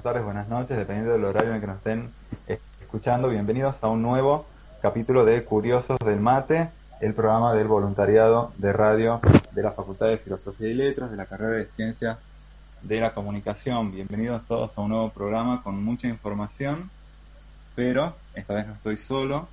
buenas tardes, buenas noches, dependiendo del horario en el que nos estén escuchando. Bienvenidos a un nuevo capítulo de Curiosos del Mate, el programa del voluntariado de radio de la Facultad de Filosofía y Letras, de la carrera de Ciencias de la Comunicación. Bienvenidos todos a un nuevo programa con mucha información, pero esta vez no estoy solo,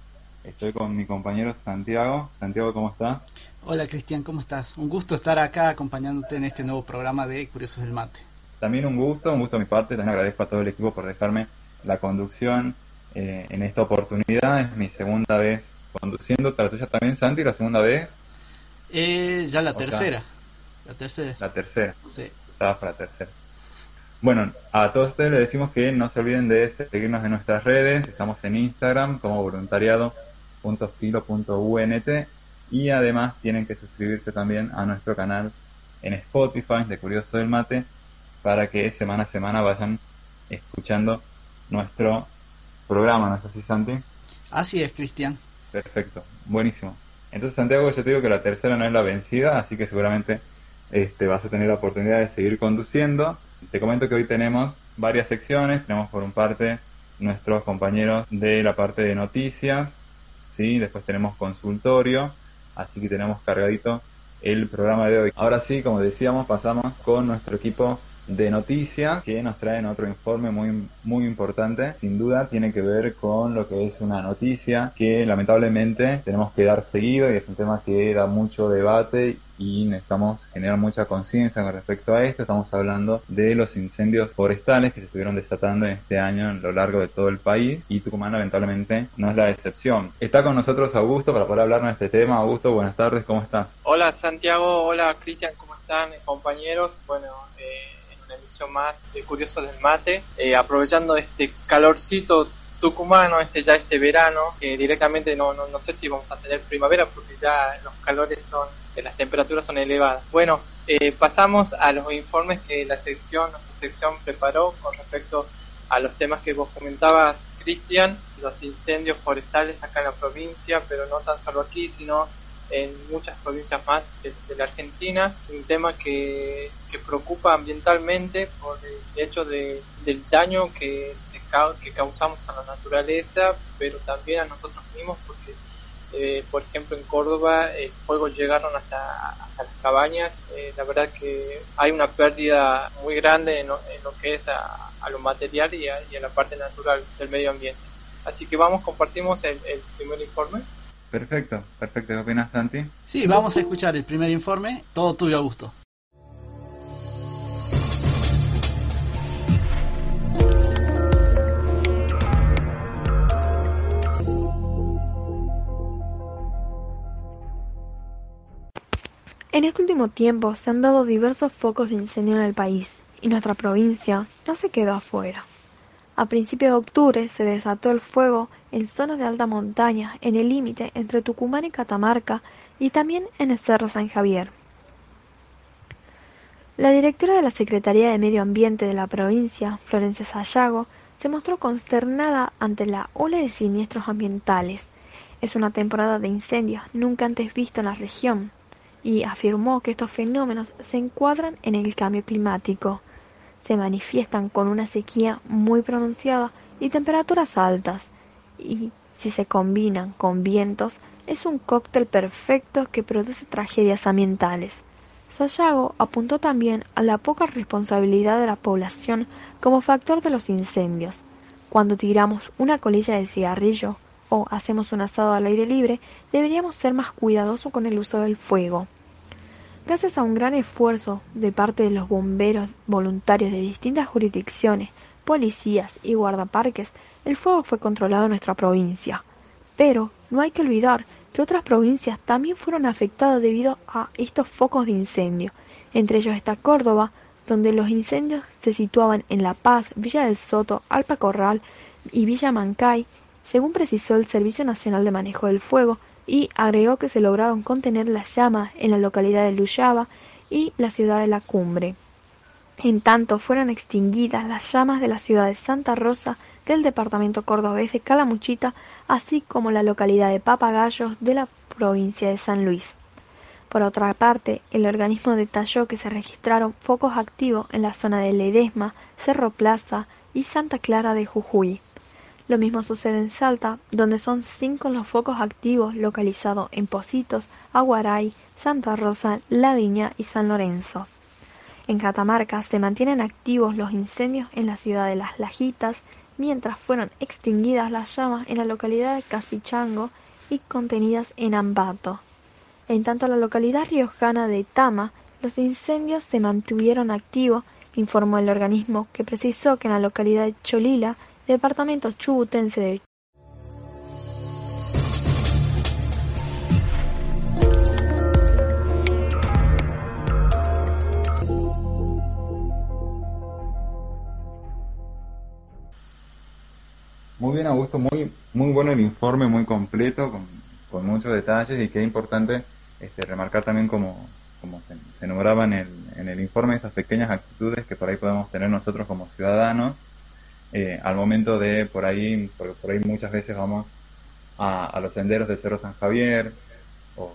estoy con mi compañero Santiago. Santiago, ¿cómo estás? Hola Cristian, ¿cómo estás? Un gusto estar acá acompañándote en este nuevo programa de Curiosos del Mate. También un gusto, un gusto a mi parte, también agradezco a todo el equipo por dejarme la conducción eh, en esta oportunidad. Es mi segunda vez conduciendo, la tuya también, Santi, la segunda vez. Eh, ya la tercera. La tercera. La tercera. Sí. Estaba para la tercera. Bueno, a todos ustedes les decimos que no se olviden de seguirnos en nuestras redes. Estamos en Instagram como voluntariado.filo.unt y además tienen que suscribirse también a nuestro canal en Spotify de Curioso del Mate para que semana a semana vayan escuchando nuestro programa, ¿no es así, Santi? Así es, Cristian. Perfecto, buenísimo. Entonces, Santiago, yo te digo que la tercera no es la vencida, así que seguramente este, vas a tener la oportunidad de seguir conduciendo. Te comento que hoy tenemos varias secciones, tenemos por un parte nuestros compañeros de la parte de noticias, ¿sí? después tenemos consultorio, así que tenemos cargadito el programa de hoy. Ahora sí, como decíamos, pasamos con nuestro equipo de noticias que nos traen otro informe muy, muy importante. Sin duda tiene que ver con lo que es una noticia que lamentablemente tenemos que dar seguido y es un tema que da mucho debate y necesitamos generar mucha conciencia con respecto a esto. Estamos hablando de los incendios forestales que se estuvieron desatando en este año a lo largo de todo el país y Tucumán lamentablemente no es la excepción. Está con nosotros Augusto para poder hablarnos de este tema. Augusto, buenas tardes, ¿cómo estás? Hola Santiago, hola Cristian, ¿cómo están compañeros? Bueno, eh más de Curiosos del Mate, eh, aprovechando este calorcito tucumano, este ya este verano, que directamente no, no, no, sé si vamos a tener primavera porque ya los calores son, eh, las temperaturas son elevadas. Bueno, eh, pasamos a los informes que la sección, nuestra sección preparó con respecto a los temas que vos comentabas, Cristian, los incendios forestales acá en la provincia, pero no tan solo aquí, sino en muchas provincias más de, la Argentina, un tema que, que, preocupa ambientalmente por el hecho de, del daño que, se, que causamos a la naturaleza, pero también a nosotros mismos, porque, eh, por ejemplo, en Córdoba el fuego llegaron hasta, hasta las cabañas, eh, la verdad que hay una pérdida muy grande en lo, que es a, a, lo material y a, y a la parte natural del medio ambiente. Así que vamos, compartimos el, el primer informe. Perfecto, perfecto. ¿Qué opinas, Santi? Sí, vamos a escuchar el primer informe. Todo tuyo, gusto. En este último tiempo se han dado diversos focos de incendio en el país y nuestra provincia no se quedó afuera. A principios de octubre se desató el fuego en zonas de alta montaña, en el límite entre Tucumán y Catamarca y también en el Cerro San Javier. La directora de la Secretaría de Medio Ambiente de la provincia, Florencia Sayago, se mostró consternada ante la ola de siniestros ambientales. Es una temporada de incendios nunca antes visto en la región y afirmó que estos fenómenos se encuadran en el cambio climático se manifiestan con una sequía muy pronunciada y temperaturas altas, y si se combinan con vientos, es un cóctel perfecto que produce tragedias ambientales. Sayago apuntó también a la poca responsabilidad de la población como factor de los incendios. Cuando tiramos una colilla de cigarrillo o hacemos un asado al aire libre, deberíamos ser más cuidadosos con el uso del fuego. Gracias a un gran esfuerzo de parte de los bomberos voluntarios de distintas jurisdicciones, policías y guardaparques, el fuego fue controlado en nuestra provincia. Pero no hay que olvidar que otras provincias también fueron afectadas debido a estos focos de incendio. Entre ellos está Córdoba, donde los incendios se situaban en La Paz, Villa del Soto, Alpa Corral y Villa Mancay, según precisó el Servicio Nacional de Manejo del Fuego, y agregó que se lograron contener las llamas en la localidad de Luyaba y la ciudad de La Cumbre. En tanto, fueron extinguidas las llamas de la ciudad de Santa Rosa, del departamento cordobés de Calamuchita, así como la localidad de Papagayos de la provincia de San Luis. Por otra parte, el organismo detalló que se registraron focos activos en la zona de Ledesma, Cerro Plaza y Santa Clara de Jujuy. Lo mismo sucede en Salta, donde son cinco los focos activos localizados en Positos, Aguaray, Santa Rosa, La Viña y San Lorenzo. En Catamarca se mantienen activos los incendios en la ciudad de Las Lajitas, mientras fueron extinguidas las llamas en la localidad de Casichango y contenidas en Ambato. En tanto, la localidad riojana de Tama, los incendios se mantuvieron activos, informó el organismo, que precisó que en la localidad de Cholila, departamento chubutense de Muy bien, Augusto, muy, muy bueno el informe, muy completo, con, con muchos detalles y qué importante este, remarcar también como, como se, se en el, en el informe esas pequeñas actitudes que por ahí podemos tener nosotros como ciudadanos eh, al momento de por ahí, porque por ahí muchas veces vamos a, a los senderos del Cerro San Javier, o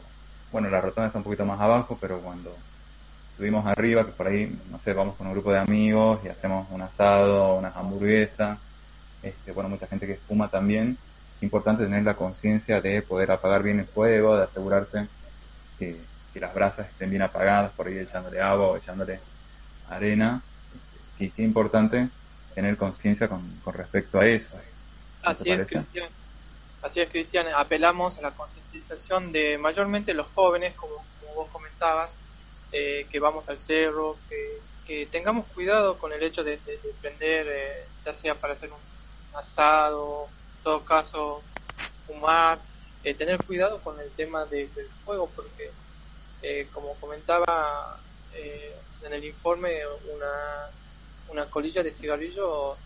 bueno, la rotonda está un poquito más abajo, pero cuando subimos arriba, que por ahí, no sé, vamos con un grupo de amigos y hacemos un asado, unas hamburguesas, este, bueno, mucha gente que fuma también, importante tener la conciencia de poder apagar bien el fuego, de asegurarse que, las brasas estén bien apagadas, por ahí echándole agua o echándole arena, y qué importante tener conciencia con, con respecto a eso. ¿No Así es? Cristian. Así es, Cristian. Apelamos a la concientización de mayormente los jóvenes, como, como vos comentabas, eh, que vamos al cerro, que, que tengamos cuidado con el hecho de, de- de prender, eh, ya sea para hacer un asado, en todo caso, fumar, eh, tener cuidado con el tema de- del fuego, porque, eh, como comentaba eh, en el informe, una, una colilla de cigarrillo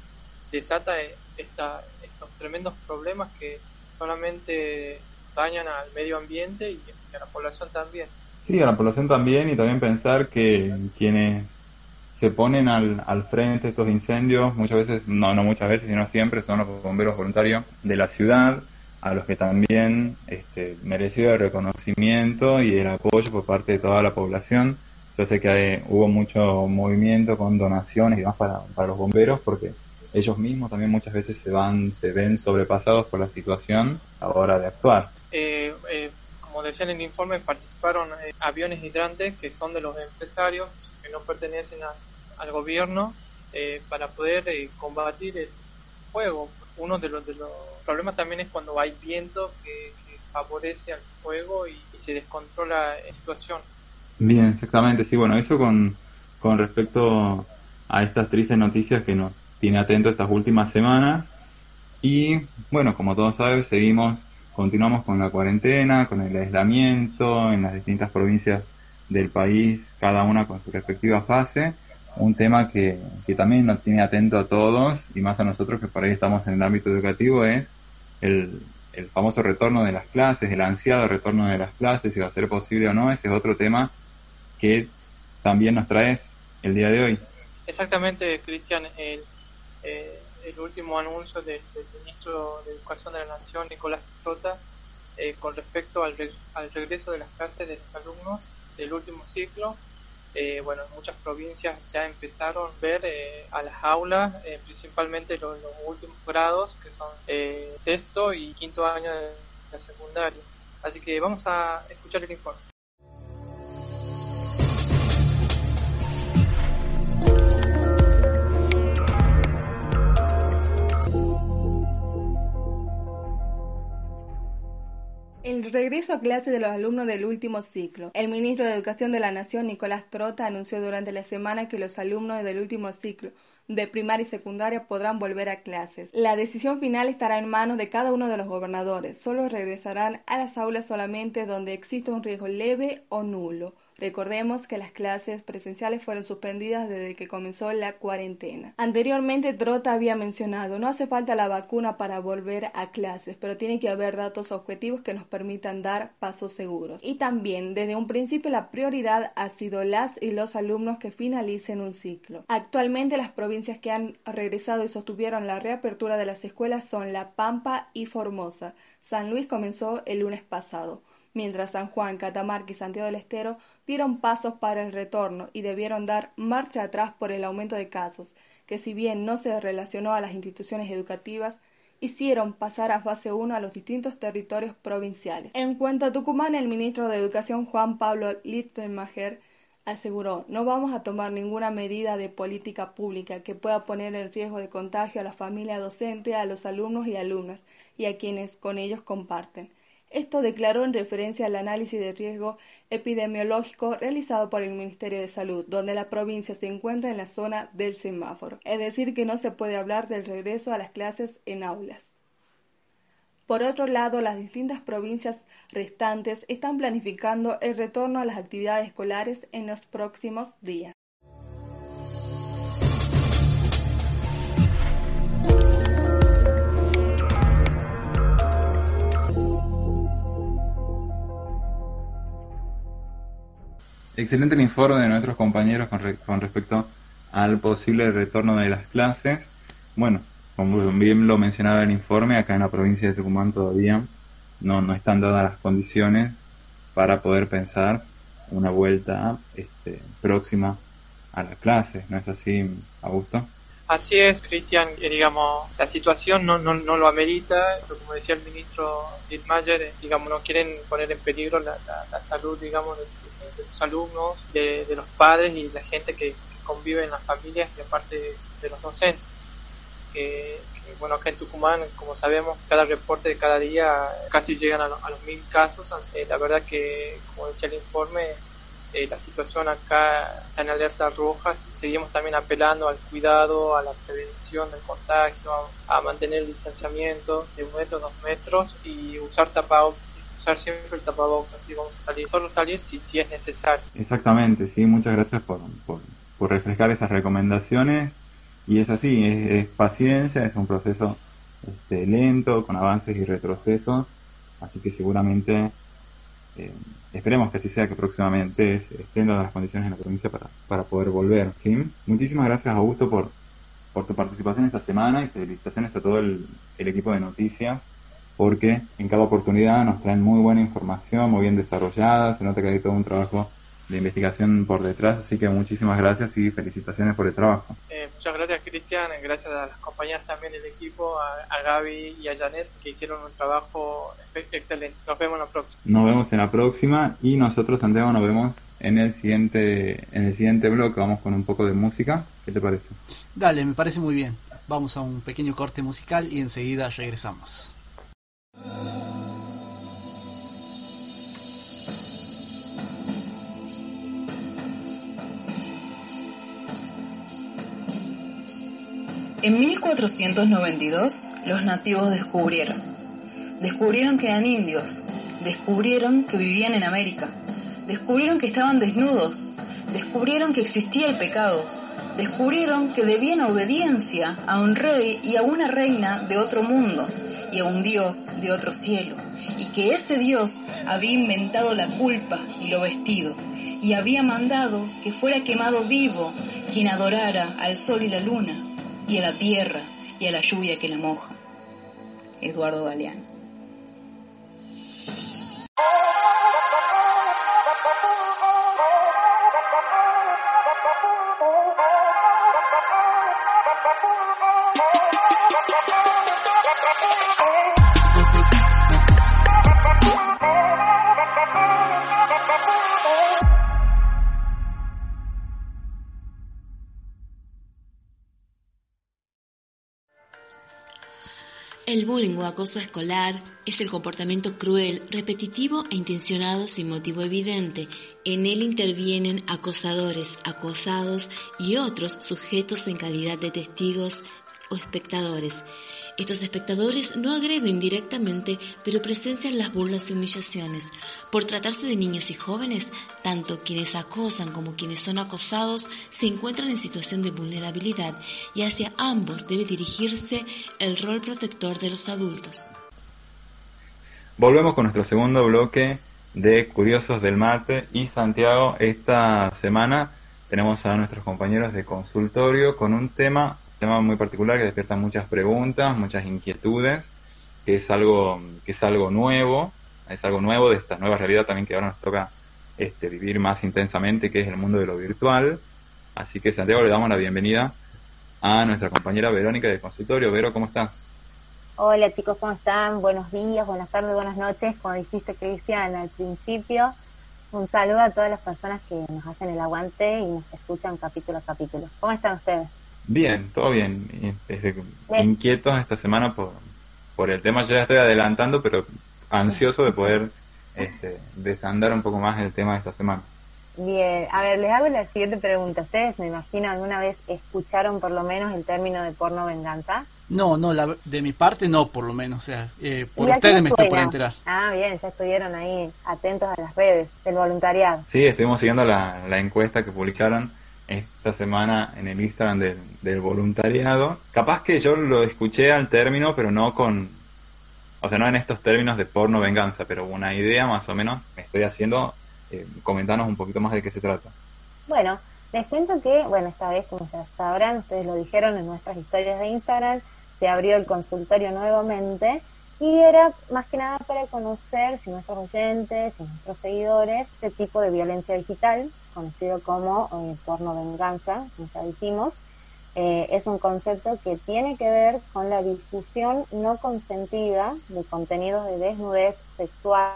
desata eh, esta, estos tremendos problemas que solamente dañan al medio ambiente y a la población también. Sí, a la población también y también pensar que quienes se ponen al, al frente de estos incendios, muchas veces, no, no muchas veces, sino siempre, son los bomberos voluntarios de la ciudad, a los que también este, merecido el reconocimiento y el apoyo por parte de toda la población. Yo sé que hubo mucho movimiento con donaciones y demás para, para los bomberos porque ellos mismos también muchas veces se van, se ven sobrepasados por la situación a la hora de actuar. Eh, eh, como decía en el informe, participaron eh, aviones hidrantes que son de los empresarios que no pertenecen al gobierno eh, para poder eh, combatir el fuego. Uno de los, de los problemas también es cuando hay viento que, que favorece al fuego y se descontrola la situación. Bien, exactamente, sí, bueno, eso con, con respecto a estas tristes noticias que nos tiene atento estas últimas semanas. Y bueno, como todos saben, seguimos, continuamos con la cuarentena, con el aislamiento en las distintas provincias del país, cada una con su respectiva fase. Un tema que, que también nos tiene atento a todos y más a nosotros que por ahí estamos en el ámbito educativo es el, el famoso retorno de las clases, el ansiado retorno de las clases, si va a ser posible o no, ese es otro tema que también nos traes el día de hoy. Exactamente, Cristian, el, eh, último anuncio del, ministro de Educación de la Nación, Nicolás Trota, eh, con respecto al, re- al regreso de las clases de los alumnos del último ciclo. Eh, bueno, en muchas provincias ya empezaron a ver eh, a las aulas, eh, principalmente los, últimos grados, que son sexto y quinto año de la secundaria. Así que vamos a escuchar el informe. El regreso a clase de los alumnos del último ciclo. El ministro de Educación de la Nación, Nicolás Trota, anunció durante la semana que los alumnos del último ciclo de primaria y secundaria podrán volver a clases. La decisión final estará en manos de cada uno de los gobernadores. Solo regresarán a las aulas solamente donde exista un riesgo leve o nulo. Recordemos que las clases presenciales fueron suspendidas desde que comenzó la cuarentena. Anteriormente Trota había mencionado, no hace falta la vacuna para volver a clases, pero tiene que haber datos objetivos que nos permitan dar pasos seguros. Y también, desde un principio, la prioridad ha sido las y los alumnos que finalicen un ciclo. Actualmente las provincias que han regresado y sostuvieron la reapertura de las escuelas son La Pampa y Formosa. San Luis comenzó el lunes pasado. Mientras San Juan, Catamarca y Santiago del Estero dieron pasos para el retorno y debieron dar marcha atrás por el aumento de casos, que si bien no se relacionó a las instituciones educativas, hicieron pasar a fase 1 a los distintos territorios provinciales. En cuanto a Tucumán, el ministro de Educación Juan Pablo Lichtenmacher aseguró no vamos a tomar ninguna medida de política pública que pueda poner en riesgo de contagio a la familia docente, a los alumnos y alumnas y a quienes con ellos comparten. Esto declaró en referencia al análisis de riesgo epidemiológico realizado por el Ministerio de Salud, donde la provincia se encuentra en la zona del semáforo, es decir, que no se puede hablar del regreso a las clases en aulas. Por otro lado, las distintas provincias restantes están planificando el retorno a las actividades escolares en los próximos días. Excelente el informe de nuestros compañeros con, respecto al posible retorno de las clases. Bueno, como bien lo mencionaba el informe, acá en la provincia de Tucumán todavía no, no están dadas las condiciones para poder pensar una vuelta este, próxima a las clases. ¿No es así, Augusto? Así es, Cristian, digamos, la situación no, no, no lo amerita, como decía el ministro Dittmayer, eh, digamos, no quieren poner en peligro la, la, salud, digamos, de, los alumnos, de, los padres y la gente que, convive en las familias y aparte de los docentes. Que, bueno, acá en Tucumán, como sabemos, cada reporte de cada día casi llegan a, los mil casos. la verdad que, como decía el informe, eh, la situación acá está en alerta roja. Seguimos también apelando al cuidado, a la prevención del contagio, a, mantener el distanciamiento de un metro, dos metros y usar tapabocas siempre el tapabocas y vamos a salir, solo salir si, si es necesario. Exactamente, sí, muchas gracias por, por, por esas recomendaciones y es así, es, paciencia, es un proceso este, lento, con avances y retrocesos, así que seguramente eh, esperemos que así sea, que próximamente estén las condiciones en la provincia para, para poder volver. ¿sí? Muchísimas gracias Augusto por, por tu participación esta semana y felicitaciones a todo el, el equipo de noticias porque en cada oportunidad nos traen muy buena información, muy bien desarrollada, se nota que hay todo un trabajo de investigación por detrás, así que muchísimas gracias y felicitaciones por el trabajo. Eh, muchas gracias Cristian, gracias a las compañeras también del equipo, a, Gaby y a Janet que hicieron un trabajo excelente. Nos vemos en la próxima. Nos vemos en la próxima y nosotros Santiago nos vemos en el siguiente en el siguiente bloque, vamos con un poco de música. ¿Qué te parece? Dale, me parece muy bien. Vamos a un pequeño corte musical y enseguida regresamos. En 1492 los nativos descubrieron. Descubrieron que eran indios. Descubrieron que vivían en América. Descubrieron que estaban desnudos. Descubrieron que existía el pecado. Descubrieron que debían obediencia a un rey y a una reina de otro mundo y a un Dios de otro cielo, y que ese Dios había inventado la culpa y lo vestido, y había mandado que fuera quemado vivo quien adorara al sol y la luna, y a la tierra y a la lluvia que la moja. Eduardo Galeano. El bullying o acoso escolar es el comportamiento cruel, repetitivo e intencionado sin motivo evidente. En él intervienen acosadores, acosados y otros sujetos en calidad de testigos o espectadores. Estos espectadores no agreden directamente, pero presencian las burlas y humillaciones. Por tratarse de niños y jóvenes, tanto quienes acosan como quienes son acosados se encuentran en situación de vulnerabilidad y hacia ambos debe dirigirse el rol protector de los adultos. Volvemos con nuestro segundo bloque de Curiosos del Mate y Santiago. Esta semana tenemos a nuestros compañeros de consultorio con un tema tema muy particular que despierta muchas preguntas, muchas inquietudes, que es algo, que es algo nuevo es algo nuevo de esta nueva realidad también que ahora nos toca este, vivir más intensamente, que es el mundo de lo virtual. Así que Santiago le damos la bienvenida a nuestra compañera Verónica de consultorio. Vero, ¿cómo estás? Hola chicos, ¿cómo están? Buenos días, buenas tardes, buenas noches. Como dijiste Cristian al principio, un saludo a todas las personas que nos hacen el aguante y nos escuchan capítulo a capítulo. ¿Cómo están ustedes? Bien, todo bien. Inquietos esta semana por, por el tema. Yo ya estoy adelantando, pero ansioso de poder este, desandar un poco más el tema de esta semana. Bien, a ver, les hago la siguiente pregunta. ¿Ustedes, me imagino, alguna vez escucharon por lo menos el término de porno venganza? No, no, de mi parte no, por lo menos. O sea, eh, por ustedes me estoy por enterar. Ah, bien, ya estuvieron ahí atentos a las redes del voluntariado. Sí, estuvimos siguiendo la, encuesta que publicaron esta semana en el Instagram del, del voluntariado. Capaz que yo lo escuché al término, pero no con, o sea, no en estos términos de porno venganza, pero una idea más o menos me estoy haciendo eh, comentanos un poquito más de qué se trata. Bueno, les cuento que, bueno, esta vez, como ya sabrán, ustedes lo dijeron en nuestras historias de Instagram, se abrió el consultorio nuevamente y era más que nada para conocer si nuestros oyentes, si nuestros seguidores, este tipo de violencia digital, conocido como eh, porno venganza, como ya dijimos, eh, es un concepto que tiene que ver con la difusión no consentida de contenidos de desnudez sexual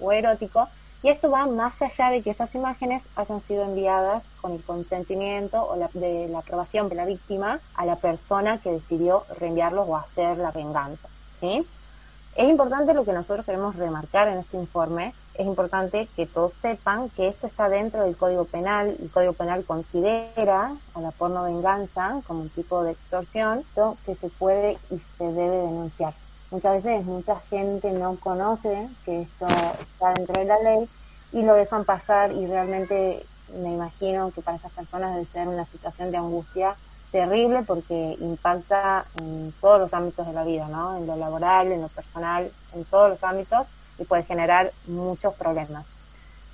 o erótico y esto va más allá de que esas imágenes hayan sido enviadas con el consentimiento o la, de la aprobación de la víctima a la persona que decidió reenviarlos o hacer la venganza. ¿sí? Es importante lo que nosotros queremos remarcar en este informe, es importante que todos sepan que esto está dentro del Código Penal. El Código Penal considera a la porno venganza como un tipo de extorsión que se puede y se debe denunciar. Muchas veces mucha gente no conoce que esto está dentro de la ley y lo dejan pasar y realmente me imagino que para esas personas debe ser una situación de angustia terrible porque impacta en todos los ámbitos de la vida, ¿no? En lo laboral, en lo personal, en todos los ámbitos y puede generar muchos problemas.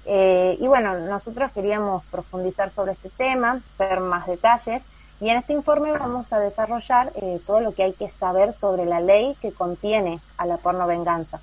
Eh, y bueno, nosotros queríamos profundizar sobre este tema, ver más detalles y en este informe vamos a desarrollar eh, todo lo que hay que saber sobre la ley que contiene a la porno venganza,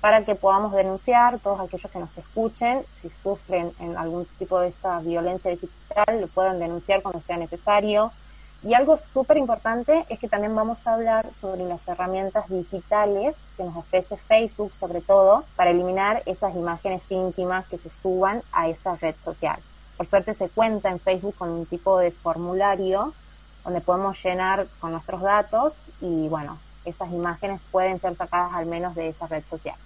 para que podamos denunciar, todos aquellos que nos escuchen, si sufren en algún tipo de esta violencia digital, lo puedan denunciar cuando sea necesario. Y algo súper importante es que también vamos a hablar sobre las herramientas digitales que nos ofrece Facebook, sobre todo, para eliminar esas imágenes íntimas que se suban a esa red social. Por suerte se cuenta en Facebook con un tipo de formulario donde podemos llenar con nuestros datos y bueno, esas imágenes pueden ser sacadas al menos de esa red social.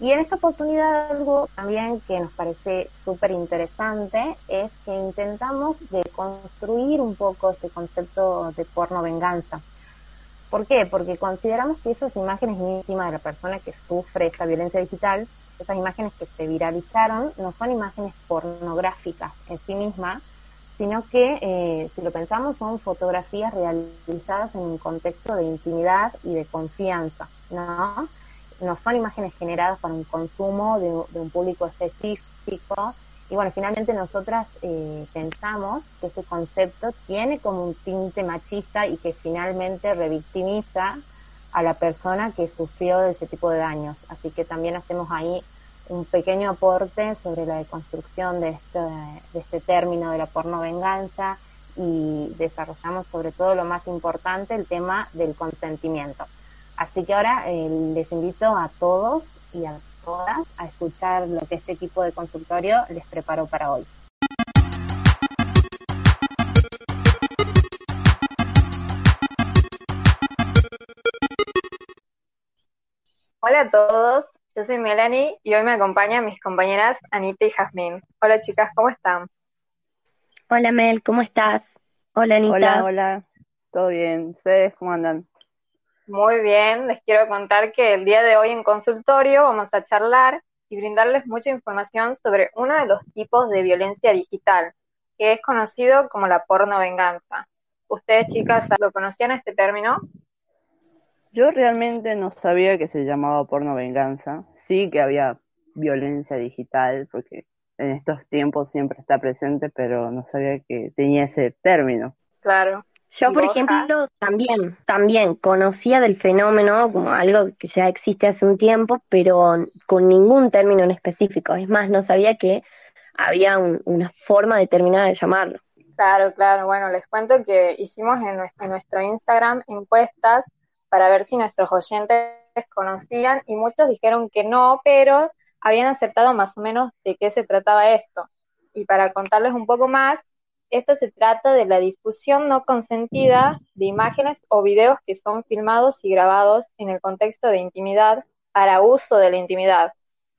Y en esta oportunidad algo también que nos parece súper interesante es que intentamos de construir un poco este concepto de porno venganza. ¿Por qué? Porque consideramos que esas imágenes íntimas de la persona que sufre esta violencia digital esas imágenes que se viralizaron no son imágenes pornográficas en sí mismas, sino que, eh, si lo pensamos, son fotografías realizadas en un contexto de intimidad y de confianza, ¿no? No son imágenes generadas para un consumo de, un público específico. Y bueno, finalmente nosotras eh, pensamos que este concepto tiene como un tinte machista y que finalmente revictimiza a la persona que sufrió de ese tipo de daños. Así que también hacemos ahí un pequeño aporte sobre la deconstrucción de este, de este término de la porno venganza y desarrollamos sobre todo lo más importante, el tema del consentimiento. Así que ahora eh, les invito a todos y a todas a escuchar lo que este equipo de consultorio les preparó para hoy. Hola a todos, yo soy Melanie y hoy me acompañan mis compañeras Anita y Jazmín. Hola chicas, ¿cómo están? Hola Mel, ¿cómo estás? Hola Anita. Hola, hola, todo bien. ¿Ustedes cómo andan? Muy bien, les quiero contar que el día de hoy en consultorio vamos a charlar y brindarles mucha información sobre uno de los tipos de violencia digital, que es conocido como la porno venganza. ¿Ustedes chicas lo conocían este término? Yo realmente no sabía que se llamaba porno venganza. Sí que había violencia digital, porque en estos tiempos siempre está presente, pero no sabía que tenía ese término. Claro. Yo, por ejemplo, también, también conocía del fenómeno como algo que ya existe hace un tiempo, pero con ningún término en específico. Es más, no sabía que había una forma determinada de llamarlo. Claro, claro. Bueno, les cuento que hicimos en nuestro Instagram encuestas para ver si nuestros oyentes conocían y muchos dijeron que no, pero habían acertado más o menos de qué se trataba esto. Y para contarles un poco más, esto se trata de la difusión no consentida de imágenes o videos que son filmados y grabados en el contexto de intimidad para uso de la intimidad.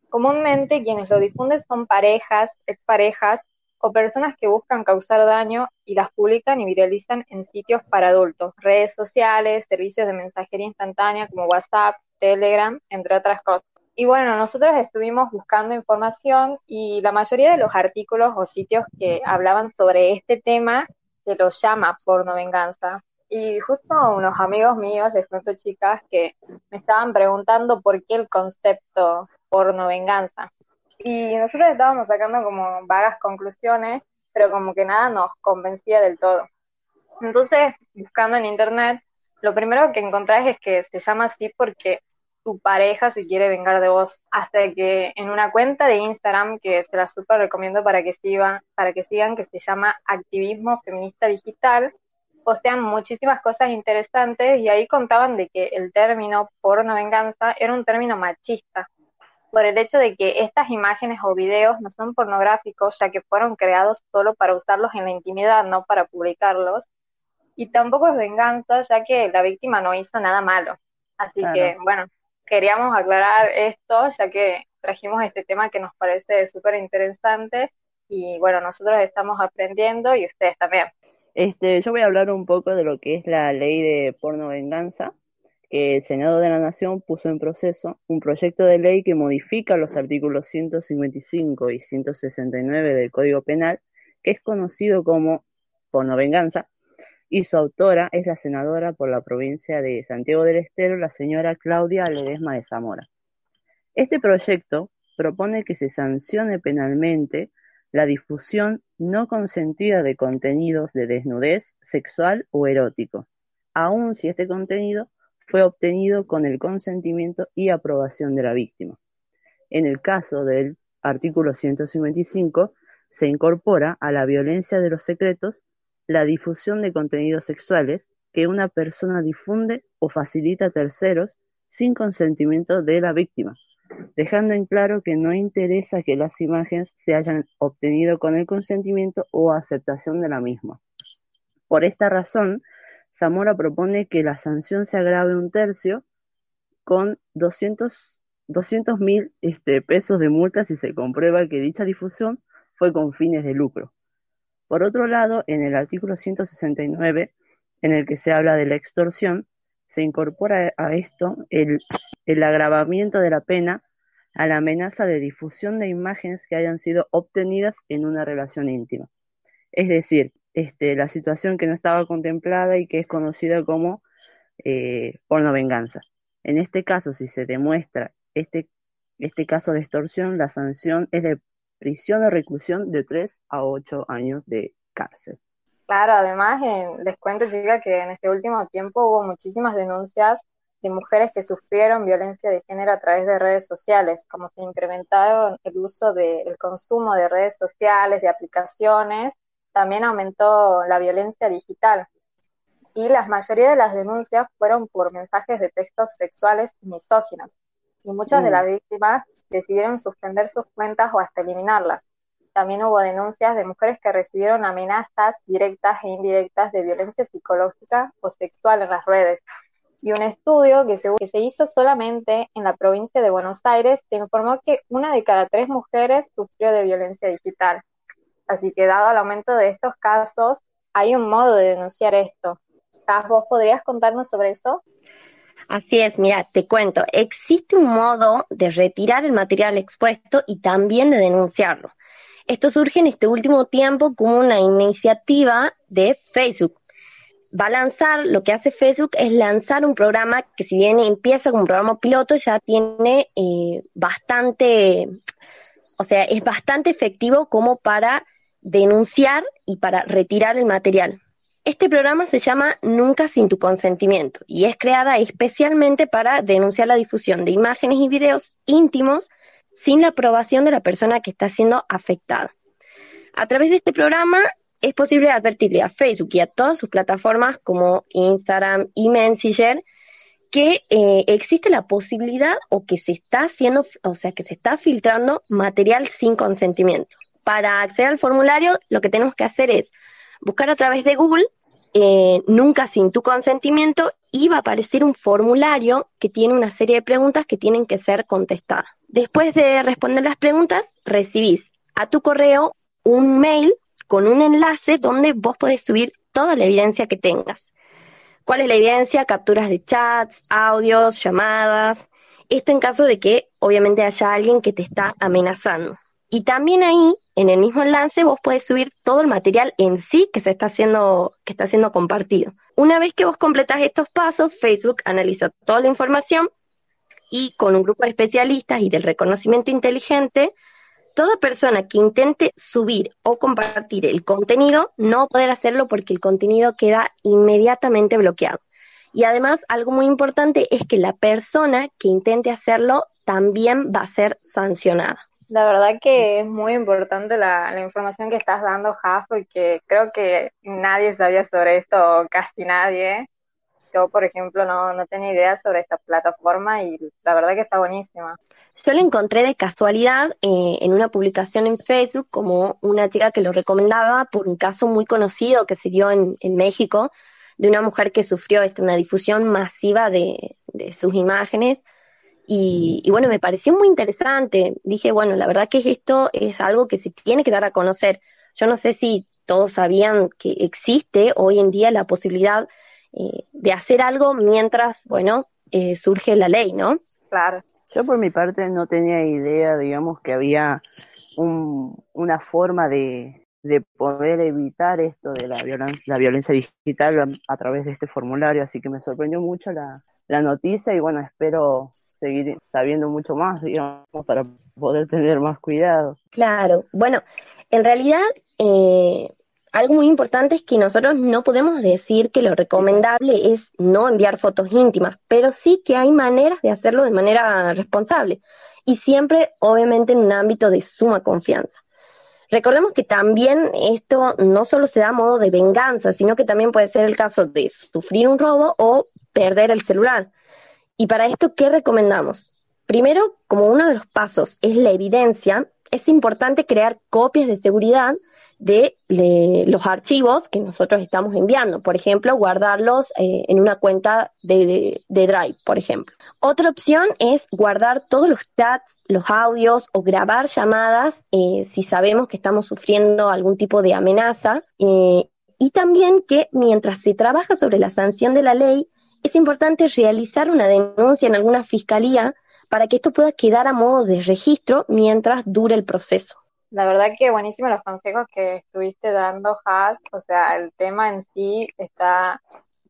Comúnmente quienes lo difunden son parejas, exparejas o personas que buscan causar daño y las publican y viralizan en sitios para adultos, redes sociales, servicios de mensajería instantánea como WhatsApp, Telegram, entre otras cosas. Y bueno, nosotros estuvimos buscando información y la mayoría de los artículos o sitios que hablaban sobre este tema se lo llama porno venganza. Y justo unos amigos míos, les cuento chicas, que me estaban preguntando por qué el concepto porno venganza. Y nosotros estábamos sacando como vagas conclusiones, pero como que nada nos convencía del todo. Entonces, buscando en internet, lo primero que encontrás es que se llama así porque tu pareja se quiere vengar de vos. Hasta que en una cuenta de Instagram que se la súper recomiendo para que sigan, para que sigan, que se llama Activismo Feminista Digital, postean muchísimas cosas interesantes y ahí contaban de que el término porno venganza era un término machista, por el hecho de que estas imágenes o videos no son pornográficos, ya que fueron creados solo para usarlos en la intimidad, no para publicarlos. Y tampoco es venganza, ya que la víctima no hizo nada malo. Así que, bueno, queríamos aclarar esto, ya que trajimos este tema que nos parece súper interesante y bueno, nosotros estamos aprendiendo y ustedes también. Este, yo voy a hablar un poco de lo que es la ley de porno venganza, que el Senado de la Nación puso en proceso un proyecto de ley que modifica los artículos 155 y 169 del Código Penal, que es conocido como porno venganza, y su autora es la senadora por la provincia de Santiago del Estero, la señora Claudia Ledesma de Zamora. Este proyecto propone que se sancione penalmente la difusión no consentida de contenidos de desnudez sexual o erótico, aun si este contenido fue obtenido con el consentimiento y aprobación de la víctima. En el caso del artículo 155, se incorpora a la violencia de los secretos la difusión de contenidos sexuales que una persona difunde o facilita a terceros sin consentimiento de la víctima, dejando en claro que no interesa que las imágenes se hayan obtenido con el consentimiento o aceptación de la misma. Por esta razón, Zamora propone que la sanción se agrave un tercio con 200 mil este, pesos de multa si se comprueba que dicha difusión fue con fines de lucro. Por otro lado, en el artículo 169, en el que se habla de la extorsión, se incorpora a esto el, agravamiento de la pena a la amenaza de difusión de imágenes que hayan sido obtenidas en una relación íntima. Es decir, este, la situación que no estaba contemplada y que es conocida como eh, porno venganza. En este caso, si se demuestra este, este caso de extorsión, la sanción es de prisión o reclusión de 3 a 8 años de cárcel. Claro, además les cuento, chica, que en este último tiempo hubo muchísimas denuncias de mujeres que sufrieron violencia de género a través de redes sociales, como se incrementaron el uso del consumo de redes sociales, de aplicaciones, también aumentó la violencia digital. Y la mayoría de las denuncias fueron por mensajes de textos sexuales misóginos. Y muchas de mm. las víctimas decidieron suspender sus cuentas o hasta eliminarlas. También hubo denuncias de mujeres que recibieron amenazas directas e indirectas de violencia psicológica o sexual en las redes. Y un estudio que se, hizo solamente en la provincia de Buenos Aires informó que una de cada tres mujeres sufrió de violencia digital. Así que dado el aumento de estos casos, hay un modo de denunciar esto. ¿Vos podrías contarnos sobre eso? Así es, mira, te cuento, existe un modo de retirar el material expuesto y también de denunciarlo. Esto surge en este último tiempo como una iniciativa de Facebook. Va a lanzar, lo que hace Facebook es lanzar un programa que si bien empieza como un programa piloto, ya tiene eh, bastante, o sea, es bastante efectivo como para denunciar y para retirar el material. Este programa se llama Nunca sin tu consentimiento y es creada especialmente para denunciar la difusión de imágenes y videos íntimos sin la aprobación de la persona que está siendo afectada. A través de este programa es posible advertirle a Facebook y a todas sus plataformas como Instagram y Messenger que eh, existe la posibilidad o que se está haciendo, o sea, que se está filtrando material sin consentimiento. Para acceder al formulario, lo que tenemos que hacer es buscar a través de Google eh, Nunca sin tu consentimiento y va a aparecer un formulario que tiene una serie de preguntas que tienen que ser contestadas. Después de responder las preguntas, recibís a tu correo un mail con un enlace donde vos podés subir toda la evidencia que tengas. ¿Cuál es la evidencia? Capturas de chats, audios, llamadas. Esto en caso de que obviamente haya alguien que te está amenazando. Y también ahí, en el mismo enlace, vos podés subir todo el material en sí que se está haciendo, que está siendo compartido. Una vez que vos completas estos pasos, Facebook analiza toda la información y con un grupo de especialistas y del reconocimiento inteligente, toda persona que intente subir o compartir el contenido no va a poder hacerlo porque el contenido queda inmediatamente bloqueado. Y además, algo muy importante es que la persona que intente hacerlo también va a ser sancionada. La verdad que es muy importante la, información que estás dando, Jaf, porque creo que nadie sabía sobre esto, casi nadie. Yo, por ejemplo, no, no tenía idea sobre esta plataforma y la verdad que está buenísima. Yo lo encontré de casualidad eh, en una publicación en Facebook como una chica que lo recomendaba por un caso muy conocido que se dio en, México de una mujer que sufrió esta, una difusión masiva de, sus imágenes. Y, y, bueno, me pareció muy interesante. Dije, bueno, la verdad que esto es algo que se tiene que dar a conocer. Yo no sé si todos sabían que existe hoy en día la posibilidad eh, de hacer algo mientras, bueno, eh, surge la ley, ¿no? Claro. Yo por mi parte no tenía idea, digamos, que había un, una forma de, de poder evitar esto de la violencia, la violencia digital a, través de este formulario, así que me sorprendió mucho la, la noticia y bueno, espero seguir sabiendo mucho más, digamos, para poder tener más cuidado. Claro, bueno, en realidad eh, algo muy importante es que nosotros no podemos decir que lo recomendable es no enviar fotos íntimas, pero sí que hay maneras de hacerlo de manera responsable y siempre, obviamente, en un ámbito de suma confianza. Recordemos que también esto no solo se da a modo de venganza, sino que también puede ser el caso de sufrir un robo o perder el celular. Y para esto, ¿qué recomendamos? Primero, como uno de los pasos es la evidencia, es importante crear copias de seguridad de, los archivos que nosotros estamos enviando. Por ejemplo, guardarlos eh, en una cuenta de, Drive, por ejemplo. Otra opción es guardar todos los chats, los audios o grabar llamadas eh, si sabemos que estamos sufriendo algún tipo de amenaza. Eh, y también que mientras se trabaja sobre la sanción de la ley, es importante realizar una denuncia en alguna fiscalía para que esto pueda quedar a modo de registro mientras dure el proceso. La verdad que buenísimos los consejos que estuviste dando, Has. O sea, el tema en sí está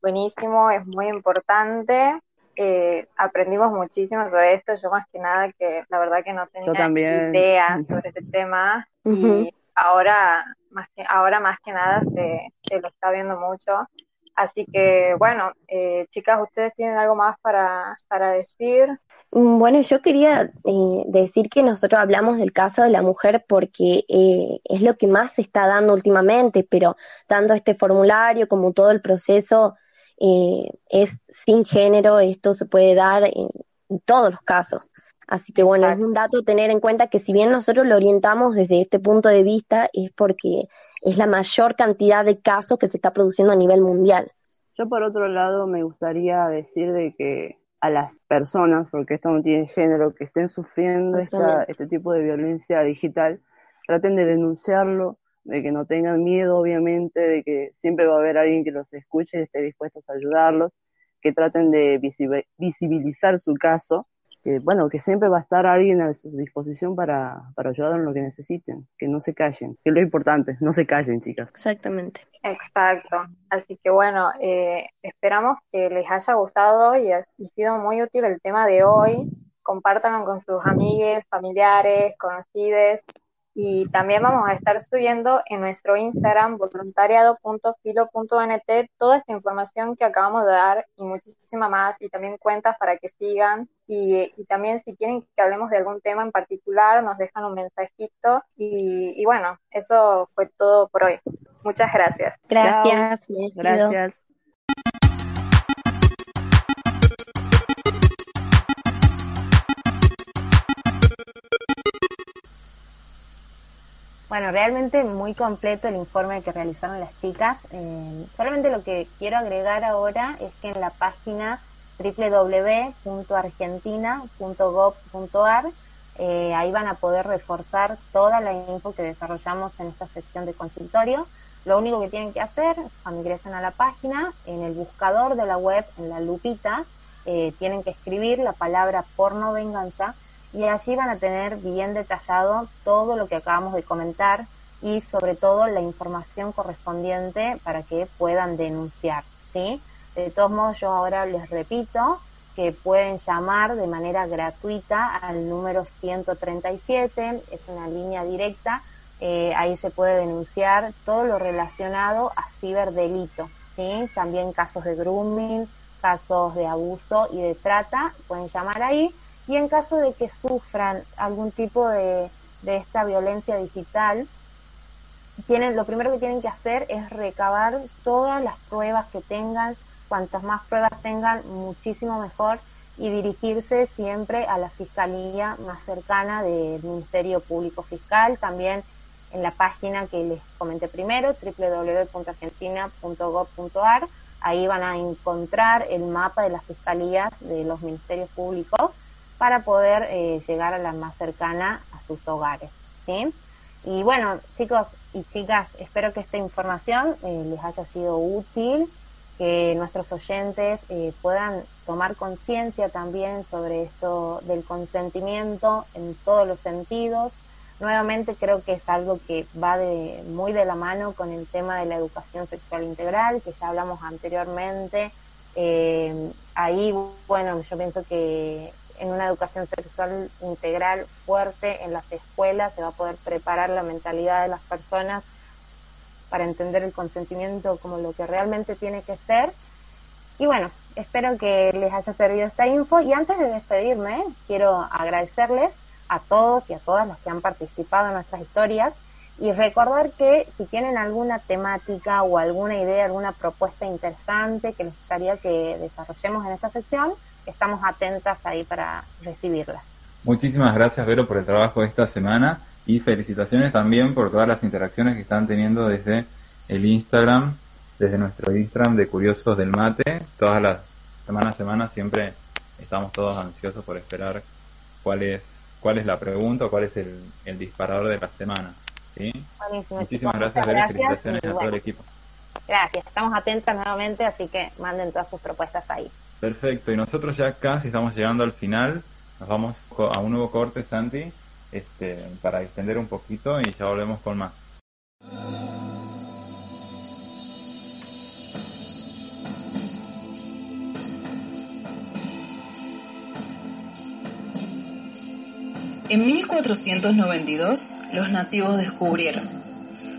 buenísimo, es muy importante. Eh, aprendimos muchísimo sobre esto. Yo más que nada que la verdad que no tenía idea sobre este tema y ahora más que ahora más que nada se, se lo está viendo mucho. Así que bueno, eh, chicas, ustedes tienen algo más para, para decir. Mm, bueno, yo quería eh, decir que nosotros hablamos del caso de la mujer porque eh, es lo que más se está dando últimamente, pero dando este formulario, como todo el proceso eh, es sin género, esto se puede dar en, todos los casos. Así que bueno, es un dato tener en cuenta que si bien nosotros lo orientamos desde este punto de vista, es porque es la mayor cantidad de casos que se está produciendo a nivel mundial. Yo por otro lado me gustaría decir de que a las personas, porque esto no tiene género, que estén sufriendo esta, este tipo de violencia digital, traten de denunciarlo, de que no tengan miedo, obviamente, de que siempre va a haber alguien que los escuche y esté dispuesto a ayudarlos, que traten de visibilizar su caso que bueno, que siempre va a estar alguien a su disposición para, para ayudar en lo que necesiten, que no se callen, que es lo importante, no se callen, chicas. Exactamente. Exacto. Así que bueno, eh, esperamos que les haya gustado y ha sido muy útil el tema de hoy. Compártanlo con sus amigues, familiares, conocidos y también vamos a estar subiendo en nuestro Instagram voluntariado.filo.nt toda esta información que acabamos de dar y muchísima más y también cuentas para que sigan y, también si quieren que hablemos de algún tema en particular nos dejan un mensajito y, y bueno, eso fue todo por hoy. Muchas gracias. Gracias. Gracias. Bueno, realmente muy completo el informe que realizaron las chicas. Eh, solamente lo que quiero agregar ahora es que en la página www.argentina.gov.ar eh, ahí van a poder reforzar toda la info que desarrollamos en esta sección de consultorio. Lo único que tienen que hacer, cuando ingresen a la página, en el buscador de la web, en la lupita, eh, tienen que escribir la palabra porno venganza y allí van a tener bien detallado todo lo que acabamos de comentar y sobre todo la información correspondiente para que puedan denunciar, ¿sí? De todos modos, yo ahora les repito que pueden llamar de manera gratuita al número 137, es una línea directa, eh, ahí se puede denunciar todo lo relacionado a ciberdelito, ¿sí? También casos de grooming, casos de abuso y de trata, pueden llamar ahí y en caso de que sufran algún tipo de, de esta violencia digital, tienen, lo primero que tienen que hacer es recabar todas las pruebas que tengan, cuantas más pruebas tengan, muchísimo mejor, y dirigirse siempre a la fiscalía más cercana del Ministerio Público Fiscal, también en la página que les comenté primero, www.argentina.gov.ar, ahí van a encontrar el mapa de las fiscalías de los ministerios públicos para poder eh, llegar a la más cercana a sus hogares. ¿sí? Y bueno, chicos y chicas, espero que esta información eh, les haya sido útil, que nuestros oyentes eh, puedan tomar conciencia también sobre esto del consentimiento en todos los sentidos. Nuevamente creo que es algo que va de, muy de la mano con el tema de la educación sexual integral, que ya hablamos anteriormente. ahí, bueno, yo pienso que en una educación sexual integral fuerte en las escuelas, se va a poder preparar la mentalidad de las personas para entender el consentimiento como lo que realmente tiene que ser. Y bueno, espero que les haya servido esta info y antes de despedirme, quiero agradecerles a todos y a todas los que han participado en nuestras historias y recordar que si tienen alguna temática o alguna idea, alguna propuesta interesante que les gustaría que desarrollemos en esta sección, estamos atentas ahí para recibirlas. Muchísimas gracias, Vero, por el trabajo de esta semana y felicitaciones también por todas las interacciones que están teniendo desde el Instagram, desde nuestro Instagram de Curiosos del Mate. Todas las semanas a semana siempre estamos todos ansiosos por esperar cuál es, cuál es la pregunta o cuál es el, el disparador de la semana. ¿sí? Muchísimas gracias, Vero, y felicitaciones a todo el equipo. Gracias, estamos atentas nuevamente, así que manden todas sus propuestas ahí. Perfecto, y nosotros ya casi estamos llegando al final. Nos vamos a un nuevo corte, Santi, este, para extender un poquito y ya volvemos con más. En 1492 los nativos descubrieron.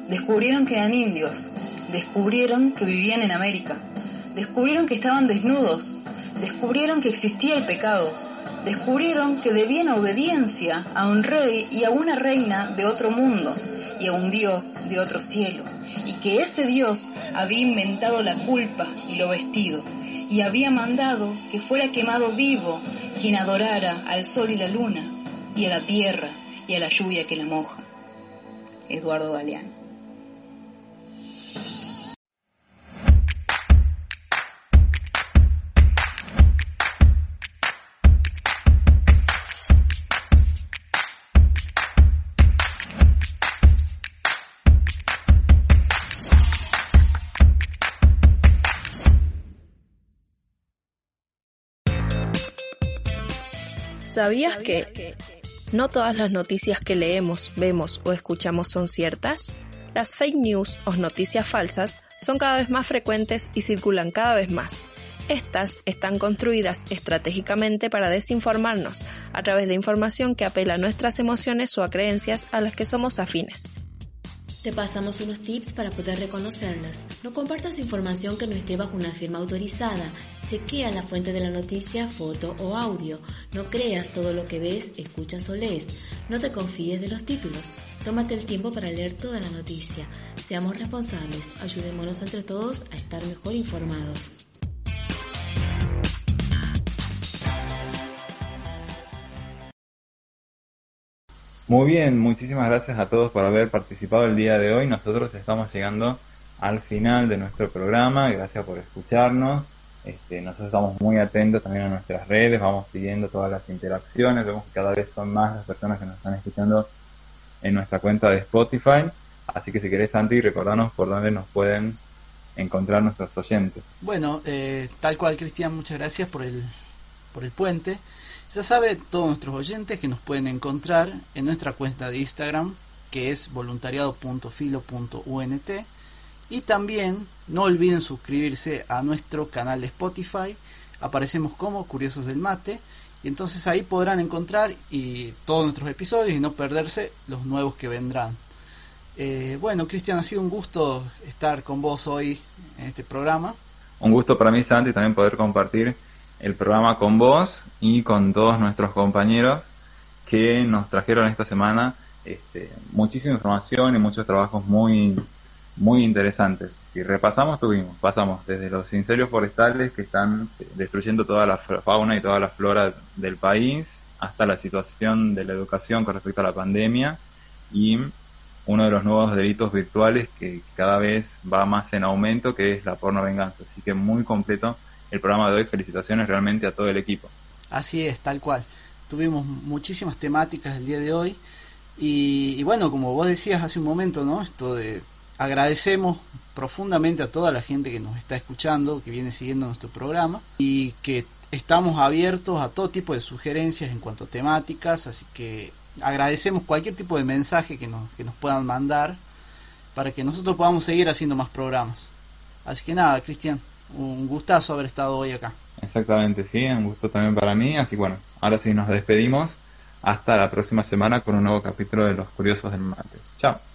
Descubrieron que eran indios. Descubrieron que vivían en América. Descubrieron que estaban desnudos descubrieron que existía el pecado, descubrieron que debían obediencia a un rey y a una reina de otro mundo y a un dios de otro cielo, y que ese dios había inventado la culpa y lo vestido, y había mandado que fuera quemado vivo quien adorara al sol y la luna, y a la tierra y a la lluvia que la moja. Eduardo Galeano. ¿Sabías que no todas las noticias que leemos, vemos o escuchamos son ciertas? Las fake news o noticias falsas son cada vez más frecuentes y circulan cada vez más. Estas están construidas estratégicamente para desinformarnos a través de información que apela a nuestras emociones o a creencias a las que somos afines. Te pasamos unos tips para poder reconocerlas. No compartas información que no esté bajo una firma autorizada. Chequea la fuente de la noticia, foto o audio. No creas todo lo que ves, escuchas o lees. No te confíes de los títulos. Tómate el tiempo para leer toda la noticia. Seamos responsables. Ayudémonos entre todos a estar mejor informados. Muy bien, muchísimas gracias a todos por haber participado el día de hoy. Nosotros estamos llegando al final de nuestro programa. Gracias por escucharnos. Este, nosotros estamos muy atentos también a nuestras redes, vamos siguiendo todas las interacciones. Vemos que cada vez son más las personas que nos están escuchando en nuestra cuenta de Spotify. Así que si querés, Santi, recordanos por dónde nos pueden encontrar nuestros oyentes. Bueno, eh, tal cual, Cristian, muchas gracias por el, por el puente. Ya sabe todos nuestros oyentes que nos pueden encontrar en nuestra cuenta de Instagram, que es voluntariado.filo.unt. Y también no olviden suscribirse a nuestro canal de Spotify. Aparecemos como Curiosos del Mate. Y entonces ahí podrán encontrar y todos nuestros episodios y no perderse los nuevos que vendrán. Eh, bueno, Cristian, ha sido un gusto estar con vos hoy en este programa. Un gusto para mí, Santi, también poder compartir el programa con vos y con todos nuestros compañeros que nos trajeron esta semana este, muchísima información y muchos trabajos muy, muy interesantes. Si repasamos, tuvimos, pasamos desde los incendios forestales que están destruyendo toda la fauna y toda la flora del país, hasta la situación de la educación con respecto a la pandemia y uno de los nuevos delitos virtuales que cada vez va más en aumento, que es la porno venganza. Así que muy completo el programa de hoy. Felicitaciones realmente a todo el equipo. Así es, tal cual. Tuvimos muchísimas temáticas el día de hoy. Y, bueno, como vos decías hace un momento, ¿no? Esto de agradecemos profundamente a toda la gente que nos está escuchando, que viene siguiendo nuestro programa y que estamos abiertos a todo tipo de sugerencias en cuanto a temáticas, así que agradecemos cualquier tipo de mensaje que nos, que nos puedan mandar para que nosotros podamos seguir haciendo más programas. Así que nada, Cristian, un gustazo haber estado hoy acá. Exactamente, sí, un gusto también para mí. Así bueno, ahora sí nos despedimos. Hasta la próxima semana con un nuevo capítulo de Los Curiosos del Mate. Chao.